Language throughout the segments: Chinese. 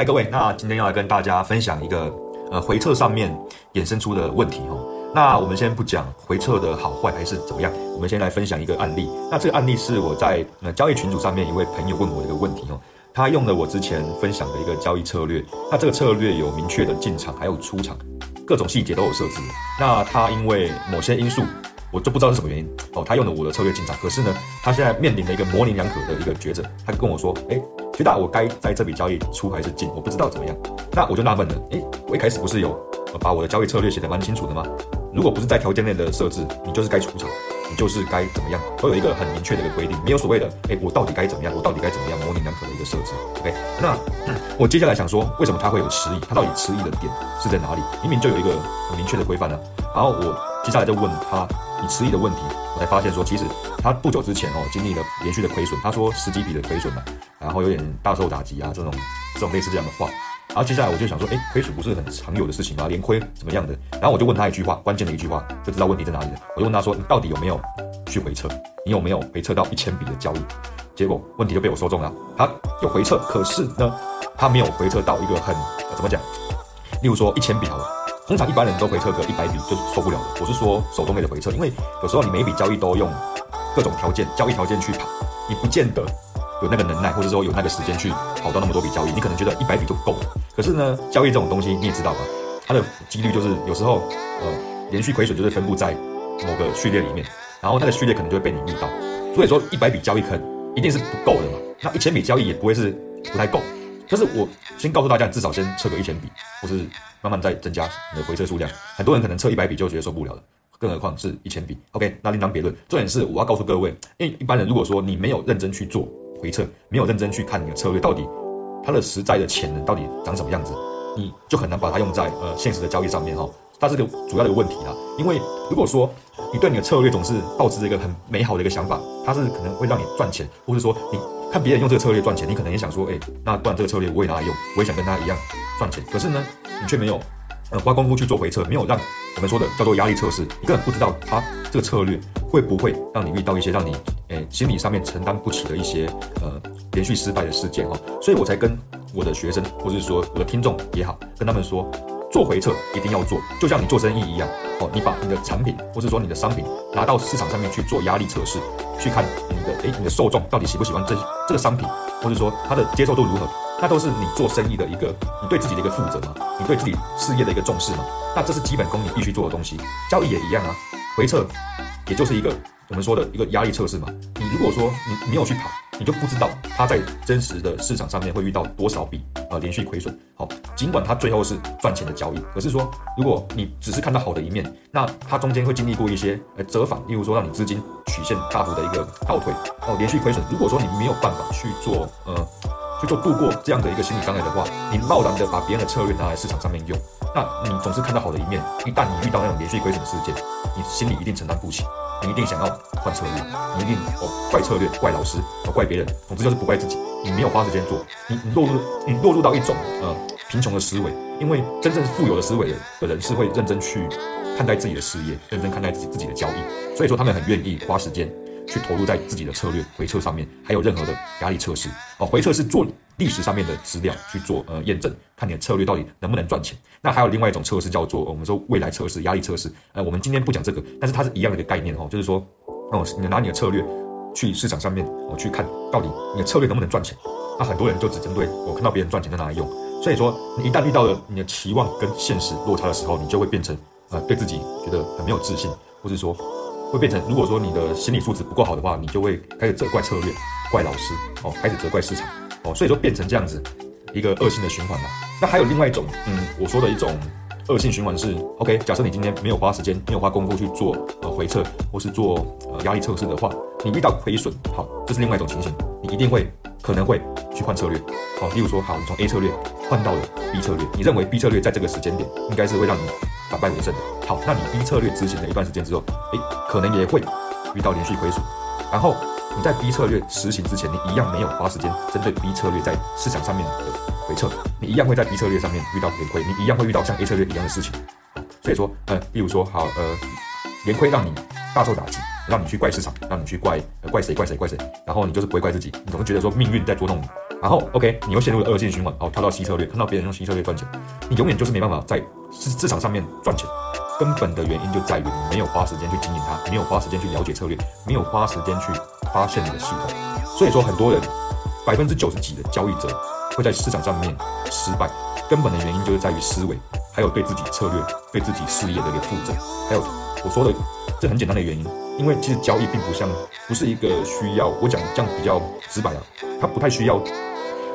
嗨，各位，那今天要来跟大家分享一个呃回撤上面衍生出的问题哦。那我们先不讲回撤的好坏还是怎么样，我们先来分享一个案例。那这个案例是我在呃交易群组上面一位朋友问我的一个问题哦。他用了我之前分享的一个交易策略，那这个策略有明确的进场还有出场，各种细节都有设置。那他因为某些因素，我就不知道是什么原因哦，他用了我的策略进场，可是呢，他现在面临了一个模棱两可的一个抉择，他跟我说，哎。最大，我该在这笔交易出还是进？我不知道怎么样。那我就纳闷了，诶，我一开始不是有把我的交易策略写得蛮清楚的吗？如果不是在条件内的设置，你就是该出场，你就是该怎么样，都有一个很明确的一个规定，没有所谓的，诶，我到底该怎么样？我到底该怎么样？模棱两可的一个设置。OK，那我接下来想说，为什么他会有迟疑？他到底迟疑的点是在哪里？明明就有一个很明确的规范呢。然后我接下来就问他，你迟疑的问题，我才发现说，其实他不久之前哦，经历了连续的亏损，他说十几笔的亏损嘛。然后有点大受打击啊，这种这种类似这样的话，然后接下来我就想说，哎，亏损不是很常有的事情吗？连亏怎么样的？然后我就问他一句话，关键的一句话，就知道问题在哪里了。我就问他说，你到底有没有去回撤？你有没有回撤到一千笔的交易？结果问题就被我说中了。他有回撤，可是呢，他没有回撤到一个很怎么讲？例如说一千笔好了，通常一般人都回撤个一百笔就受不了了。我是说手动类的回撤，因为有时候你每一笔交易都用各种条件、交易条件去跑，你不见得。有那个能耐，或者说有那个时间去跑到那么多笔交易，你可能觉得一百笔就够了。可是呢，交易这种东西你也知道吧，它的几率就是有时候呃连续亏损就是分布在某个序列里面，然后那个序列可能就会被你遇到。所以说一百笔交易可能一定是不够的嘛，那一千笔交易也不会是不太够。就是我先告诉大家，至少先测个一千笔，或是慢慢再增加你的回撤数量。很多人可能测一百笔就觉得受不了了，更何况是一千笔。OK，那另当别论。重点是我要告诉各位，因为一般人如果说你没有认真去做。回撤没有认真去看你的策略到底它的实在的潜能到底长什么样子，你就很难把它用在呃现实的交易上面哈。它是个主要的问题啦。因为如果说你对你的策略总是抱持一个很美好的一个想法，它是可能会让你赚钱，或者说你看别人用这个策略赚钱，你可能也想说，哎，那不然这个策略我也拿来用，我也想跟他一样赚钱。可是呢，你却没有。呃，花功夫去做回撤，没有让我们说的叫做压力测试，你根本不知道他这个策略会不会让你遇到一些让你诶心理上面承担不起的一些呃连续失败的事件哈，所以我才跟我的学生或者是说我的听众也好，跟他们说做回撤一定要做，就像你做生意一样哦，你把你的产品或者说你的商品拿到市场上面去做压力测试，去看你的诶你的受众到底喜不喜欢这这个商品，或者说他的接受度如何。那都是你做生意的一个，你对自己的一个负责嘛，你对自己事业的一个重视嘛。那这是基本功，你必须做的东西。交易也一样啊，回撤也就是一个我们说的一个压力测试嘛。你如果说你没有去跑，你就不知道它在真实的市场上面会遇到多少笔呃连续亏损。好，尽管它最后是赚钱的交易，可是说如果你只是看到好的一面，那它中间会经历过一些呃折返，例如说让你资金曲线大幅的一个倒退哦，连续亏损。如果说你没有办法去做呃。去做度过这样的一个心理障碍的话，你贸然的把别人的策略拿来市场上面用，那你总是看到好的一面。一旦你遇到那种连续亏损的事件，你心里一定承担不起，你一定想要换策略，你一定哦怪策略、怪老师、哦怪别人，总之就是不怪自己。你没有花时间做，你你落入你落入到一种呃贫穷的思维，因为真正富有的思维的人是会认真去看待自己的事业，认真看待自己自己的交易，所以说他们很愿意花时间。去投入在自己的策略回撤上面，还有任何的压力测试哦。回撤是做历史上面的资料去做呃验证，看你的策略到底能不能赚钱。那还有另外一种测试叫做我们说未来测试、压力测试。呃，我们今天不讲这个，但是它是一样的一个概念哦，就是说哦，你拿你的策略去市场上面哦去看到底你的策略能不能赚钱。那很多人就只针对我看到别人赚钱在哪里用，所以说你一旦遇到了你的期望跟现实落差的时候，你就会变成呃对自己觉得很没有自信，或者说。会变成，如果说你的心理素质不够好的话，你就会开始责怪策略、怪老师哦，开始责怪市场哦，所以说变成这样子一个恶性的循环了。那还有另外一种，嗯，我说的一种恶性循环是，OK，假设你今天没有花时间、没有花功夫去做呃回撤或是做呃压力测试的话，你遇到亏损，好，这是另外一种情形，你一定会。可能会去换策略。好，例如说，好，你从 A 策略换到了 B 策略，你认为 B 策略在这个时间点应该是会让你反败为胜的。好，那你 B 策略执行了一段时间之后，诶，可能也会遇到连续亏损。然后你在 B 策略实行之前，你一样没有花时间针对 B 策略在市场上面的回撤，你一样会在 B 策略上面遇到连亏，你一样会遇到像 A 策略一样的事情。所以说，呃，例如说，好，呃，连亏让你大受打击，让你去怪市场，让你去怪呃怪谁怪谁怪谁，然后你就是不会怪自己，你总是觉得说命运在捉弄你，然后 OK，你又陷入了恶性循环，哦，跳到 C 策略，看到别人用 C 策略赚钱，你永远就是没办法在市市场上面赚钱，根本的原因就在于你没有花时间去经营它，没有花时间去了解策略，没有花时间去发现你的系统，所以说很多人百分之九十几的交易者会在市场上面失败，根本的原因就是在于思维。还有对自己策略、对自己事业的一个负责，还有我说的这很简单的原因，因为其实交易并不像，不是一个需要我讲这样比较直白啊，它不太需要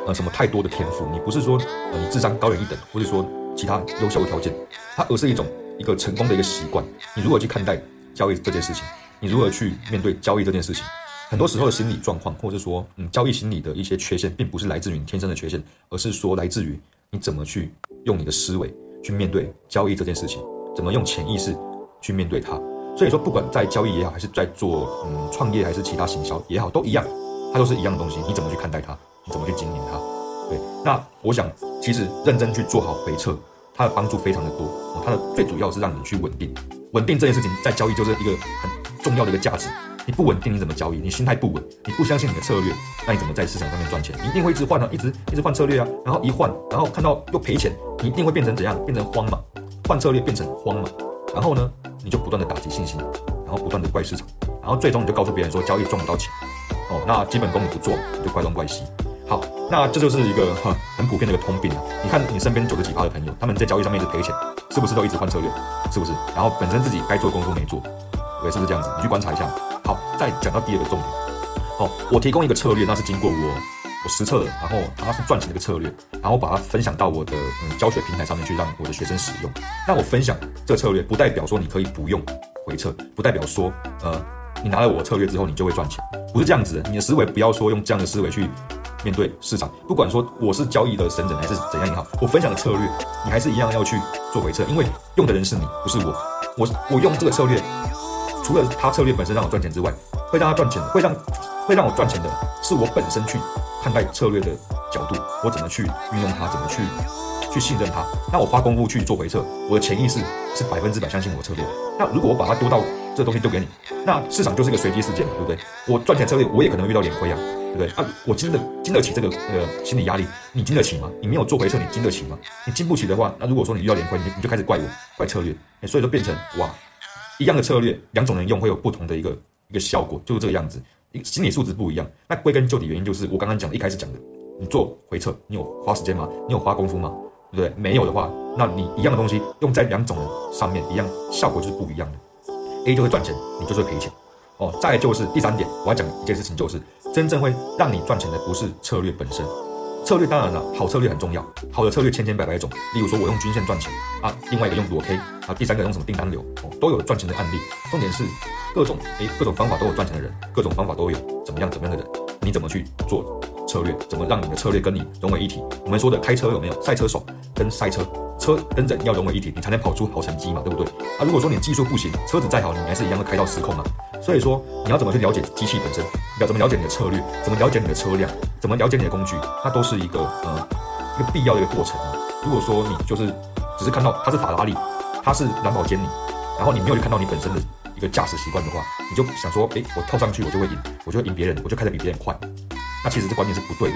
呃什么太多的天赋，你不是说呃你智商高人一等，或者说其他优秀的条件，它而是一种一个成功的一个习惯。你如何去看待交易这件事情？你如何去面对交易这件事情？很多时候的心理状况，或者说嗯交易心理的一些缺陷，并不是来自于你天生的缺陷，而是说来自于你怎么去用你的思维。去面对交易这件事情，怎么用潜意识去面对它？所以说，不管在交易也好，还是在做嗯创业，还是其他行销也好，都一样，它都是一样的东西。你怎么去看待它？你怎么去经营它？对，那我想，其实认真去做好回撤，它的帮助非常的多。它的最主要是让你去稳定，稳定这件事情在交易就是一个很重要的一个价值。你不稳定，你怎么交易？你心态不稳，你不相信你的策略，那你怎么在市场上面赚钱？你一定会一直换啊，一直一直换策略啊，然后一换，然后看到又赔钱，你一定会变成怎样？变成慌嘛？换策略变成慌嘛？然后呢，你就不断的打击信心，然后不断的怪市场，然后最终你就告诉别人说交易赚不到钱，哦，那基本功你不做，你就怪东怪西。好，那这就是一个哈很普遍的一个通病啊。你看你身边九十几趴的朋友，他们在交易上面一直赔钱，是不是都一直换策略？是不是？然后本身自己该做的功夫没做，是不是这样子？你去观察一下。好，再讲到第二个重点。好，我提供一个策略，那是经过我我实测的，然后它是赚钱的一个策略，然后把它分享到我的嗯教学平台上面去，让我的学生使用。那我分享这个策略，不代表说你可以不用回撤，不代表说呃你拿了我策略之后你就会赚钱，不是这样子的。你的思维不要说用这样的思维去面对市场，不管说我是交易的神人还是怎样也好，我分享的策略你还是一样要去做回撤，因为用的人是你，不是我。我我用这个策略。除了他策略本身让我赚钱之外，会让他赚钱的，会让会让我赚钱的是我本身去看待策略的角度，我怎么去运用它，怎么去去信任它。那我花功夫去做回撤，我的潜意识是百分之百相信我的策略。那如果我把它丢到这东西丢给你，那市场就是一个随机事件，对不对？我赚钱策略我也可能遇到连亏啊，对不对？啊，我经得经得起这个呃心理压力，你经得起吗？你没有做回撤，你经得起吗？你经不起的话，那如果说你遇到连亏，你你就开始怪我怪策略，所以说变成哇。一样的策略，两种人用会有不同的一个一个效果，就是这个样子。心理素质不一样，那归根究底原因就是我刚刚讲的，一开始讲的，你做回撤，你有花时间吗？你有花功夫吗？对不对？没有的话，那你一样的东西用在两种人上面，一样效果就是不一样的。A 就会赚钱，你就会赔钱。哦，再就是第三点，我要讲一件事情，就是真正会让你赚钱的不是策略本身。策略当然了，好策略很重要，好的策略千千百百种。例如说，我用均线赚钱啊，另外一个用裸 K 啊，第三个用什么订单流，哦，都有赚钱的案例。重点是各种诶，各种方法都有赚钱的人，各种方法都有怎么样怎么样的人，你怎么去做策略？怎么让你的策略跟你融为一体？我们说的开车有没有赛车手跟赛车，车跟人要融为一体，你才能跑出好成绩嘛，对不对？啊，如果说你技术不行，车子再好，你还是一样会开到失控嘛。所以说，你要怎么去了解机器本身？要怎么了解你的策略？怎么了解你的车辆？怎么了解你的工具？它都是一个呃一个必要的一个过程啊。如果说你就是只是看到它是法拉利，它是兰博基尼，然后你没有去看到你本身的一个驾驶习惯的话，你就想说，哎，我跳上去我就会赢，我就会赢别人，我就开得比别人快。那其实这观念是不对的，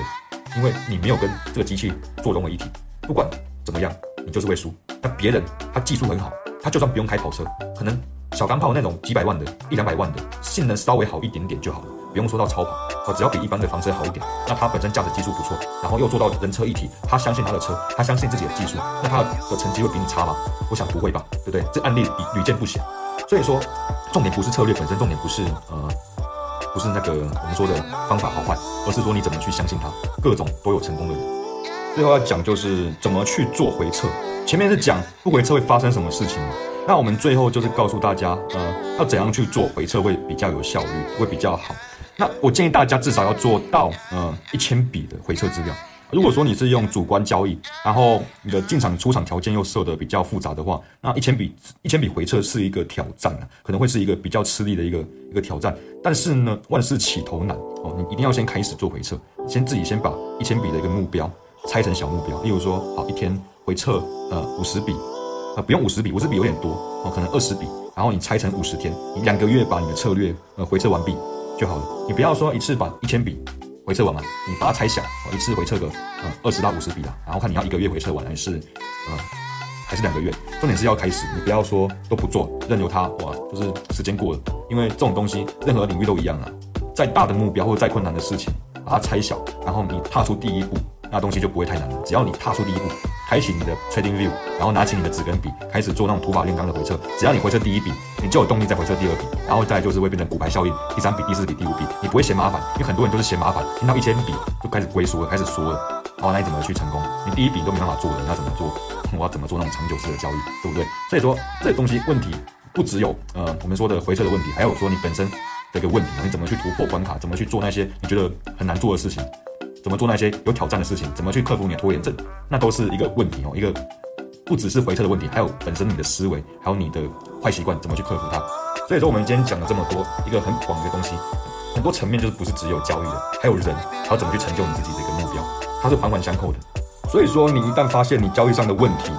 因为你没有跟这个机器做融为一体。不管怎么样，你就是会输。那别人他技术很好，他就算不用开跑车，可能。小钢炮那种几百万的、一两百万的，性能稍微好一点点就好了，不用说到超跑，哦，只要比一般的房车好一点，那它本身驾驶技术不错，然后又做到人车一体，他相信他的车，他相信自己的技术，那他的成绩会比你差吗？我想不会吧，对不对？这案例屡见不鲜，所以说重点不是策略本身，重点不是呃，不是那个我们说的方法好坏，而是说你怎么去相信它，各种都有成功的人。最后要讲就是怎么去做回撤，前面是讲不回撤会发生什么事情。那我们最后就是告诉大家，呃，要怎样去做回撤会比较有效率，会比较好。那我建议大家至少要做到呃一千笔的回撤资料。如果说你是用主观交易，然后你的进场出场条件又设的比较复杂的话，那一千笔一千笔回测是一个挑战啊，可能会是一个比较吃力的一个一个挑战。但是呢，万事起头难哦，你一定要先开始做回测，先自己先把一千笔的一个目标拆成小目标，例如说，好一天回测呃五十笔，呃不用五十笔，五十笔有点多哦，可能二十笔，然后你拆成五十天，你两个月把你的策略呃回测完毕就好了，你不要说一次把一千笔。回撤完嘛，你把它拆小，一次回撤个呃二十到五十笔啦，然后看你要一个月回撤完还是呃还是两个月，重点是要开始，你不要说都不做，任由它哇，就是时间过了，因为这种东西任何领域都一样啊，再大的目标或者再困难的事情，把它拆小，然后你踏出第一步。那东西就不会太难了。只要你踏出第一步，开启你的 Trading View，然后拿起你的纸跟笔，开始做那种土法炼钢的回撤。只要你回撤第一笔，你就有动力再回撤第二笔，然后再就是会变成骨牌效应，第三笔、第四笔、第五笔，你不会嫌麻烦，因为很多人都是嫌麻烦，听到一千笔就开始龟缩了，开始缩了。好，那你怎么去成功？你第一笔都没办法做的，你要怎么做？我要怎么做那种长久式的交易，对不对？所以说这东西问题不只有呃我们说的回撤的问题，还有说你本身的一个问题，你怎么去突破关卡，怎么去做那些你觉得很难做的事情。怎么做那些有挑战的事情？怎么去克服你的拖延症？那都是一个问题哦，一个不只是回撤的问题，还有本身你的思维，还有你的坏习惯，怎么去克服它？所以说，我们今天讲了这么多，一个很广的东西，很多层面就是不是只有交易的，还有人，还有怎么去成就你自己的一个目标，它是环环相扣的。所以说，你一旦发现你交易上的问题，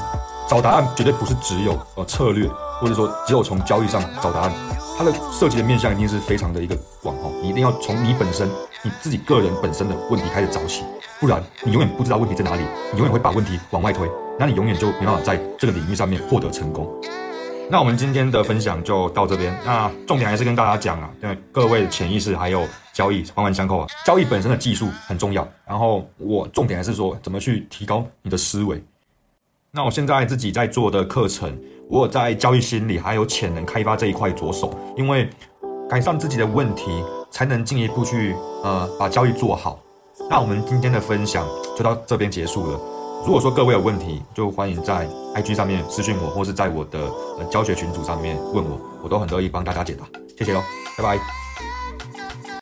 找答案绝对不是只有呃策略，或者说只有从交易上找答案，它的涉及的面向一定是非常的一个广哦，你一定要从你本身。你自己个人本身的问题开始找起，不然你永远不知道问题在哪里，你永远会把问题往外推，那你永远就没办法在这个领域上面获得成功。那我们今天的分享就到这边，那重点还是跟大家讲啊，因为各位潜意识还有交易环环相扣啊，交易本身的技术很重要，然后我重点还是说怎么去提高你的思维。那我现在自己在做的课程，我在交易心理还有潜能开发这一块着手，因为改善自己的问题。才能进一步去呃把交易做好。那我们今天的分享就到这边结束了。如果说各位有问题，就欢迎在 IG 上面私信我，或是在我的呃教学群组上面问我，我都很乐意帮大家解答。谢谢喽，拜拜。